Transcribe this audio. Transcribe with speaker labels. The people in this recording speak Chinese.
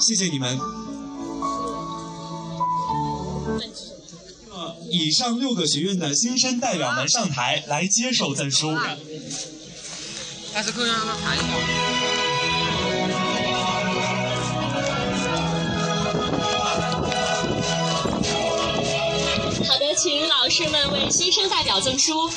Speaker 1: 谢谢你们。以上六个学院的新生代表们上台来接受赠书。
Speaker 2: 下次课要让他们谈一下。
Speaker 3: 好的，请老师们为新生代表赠书。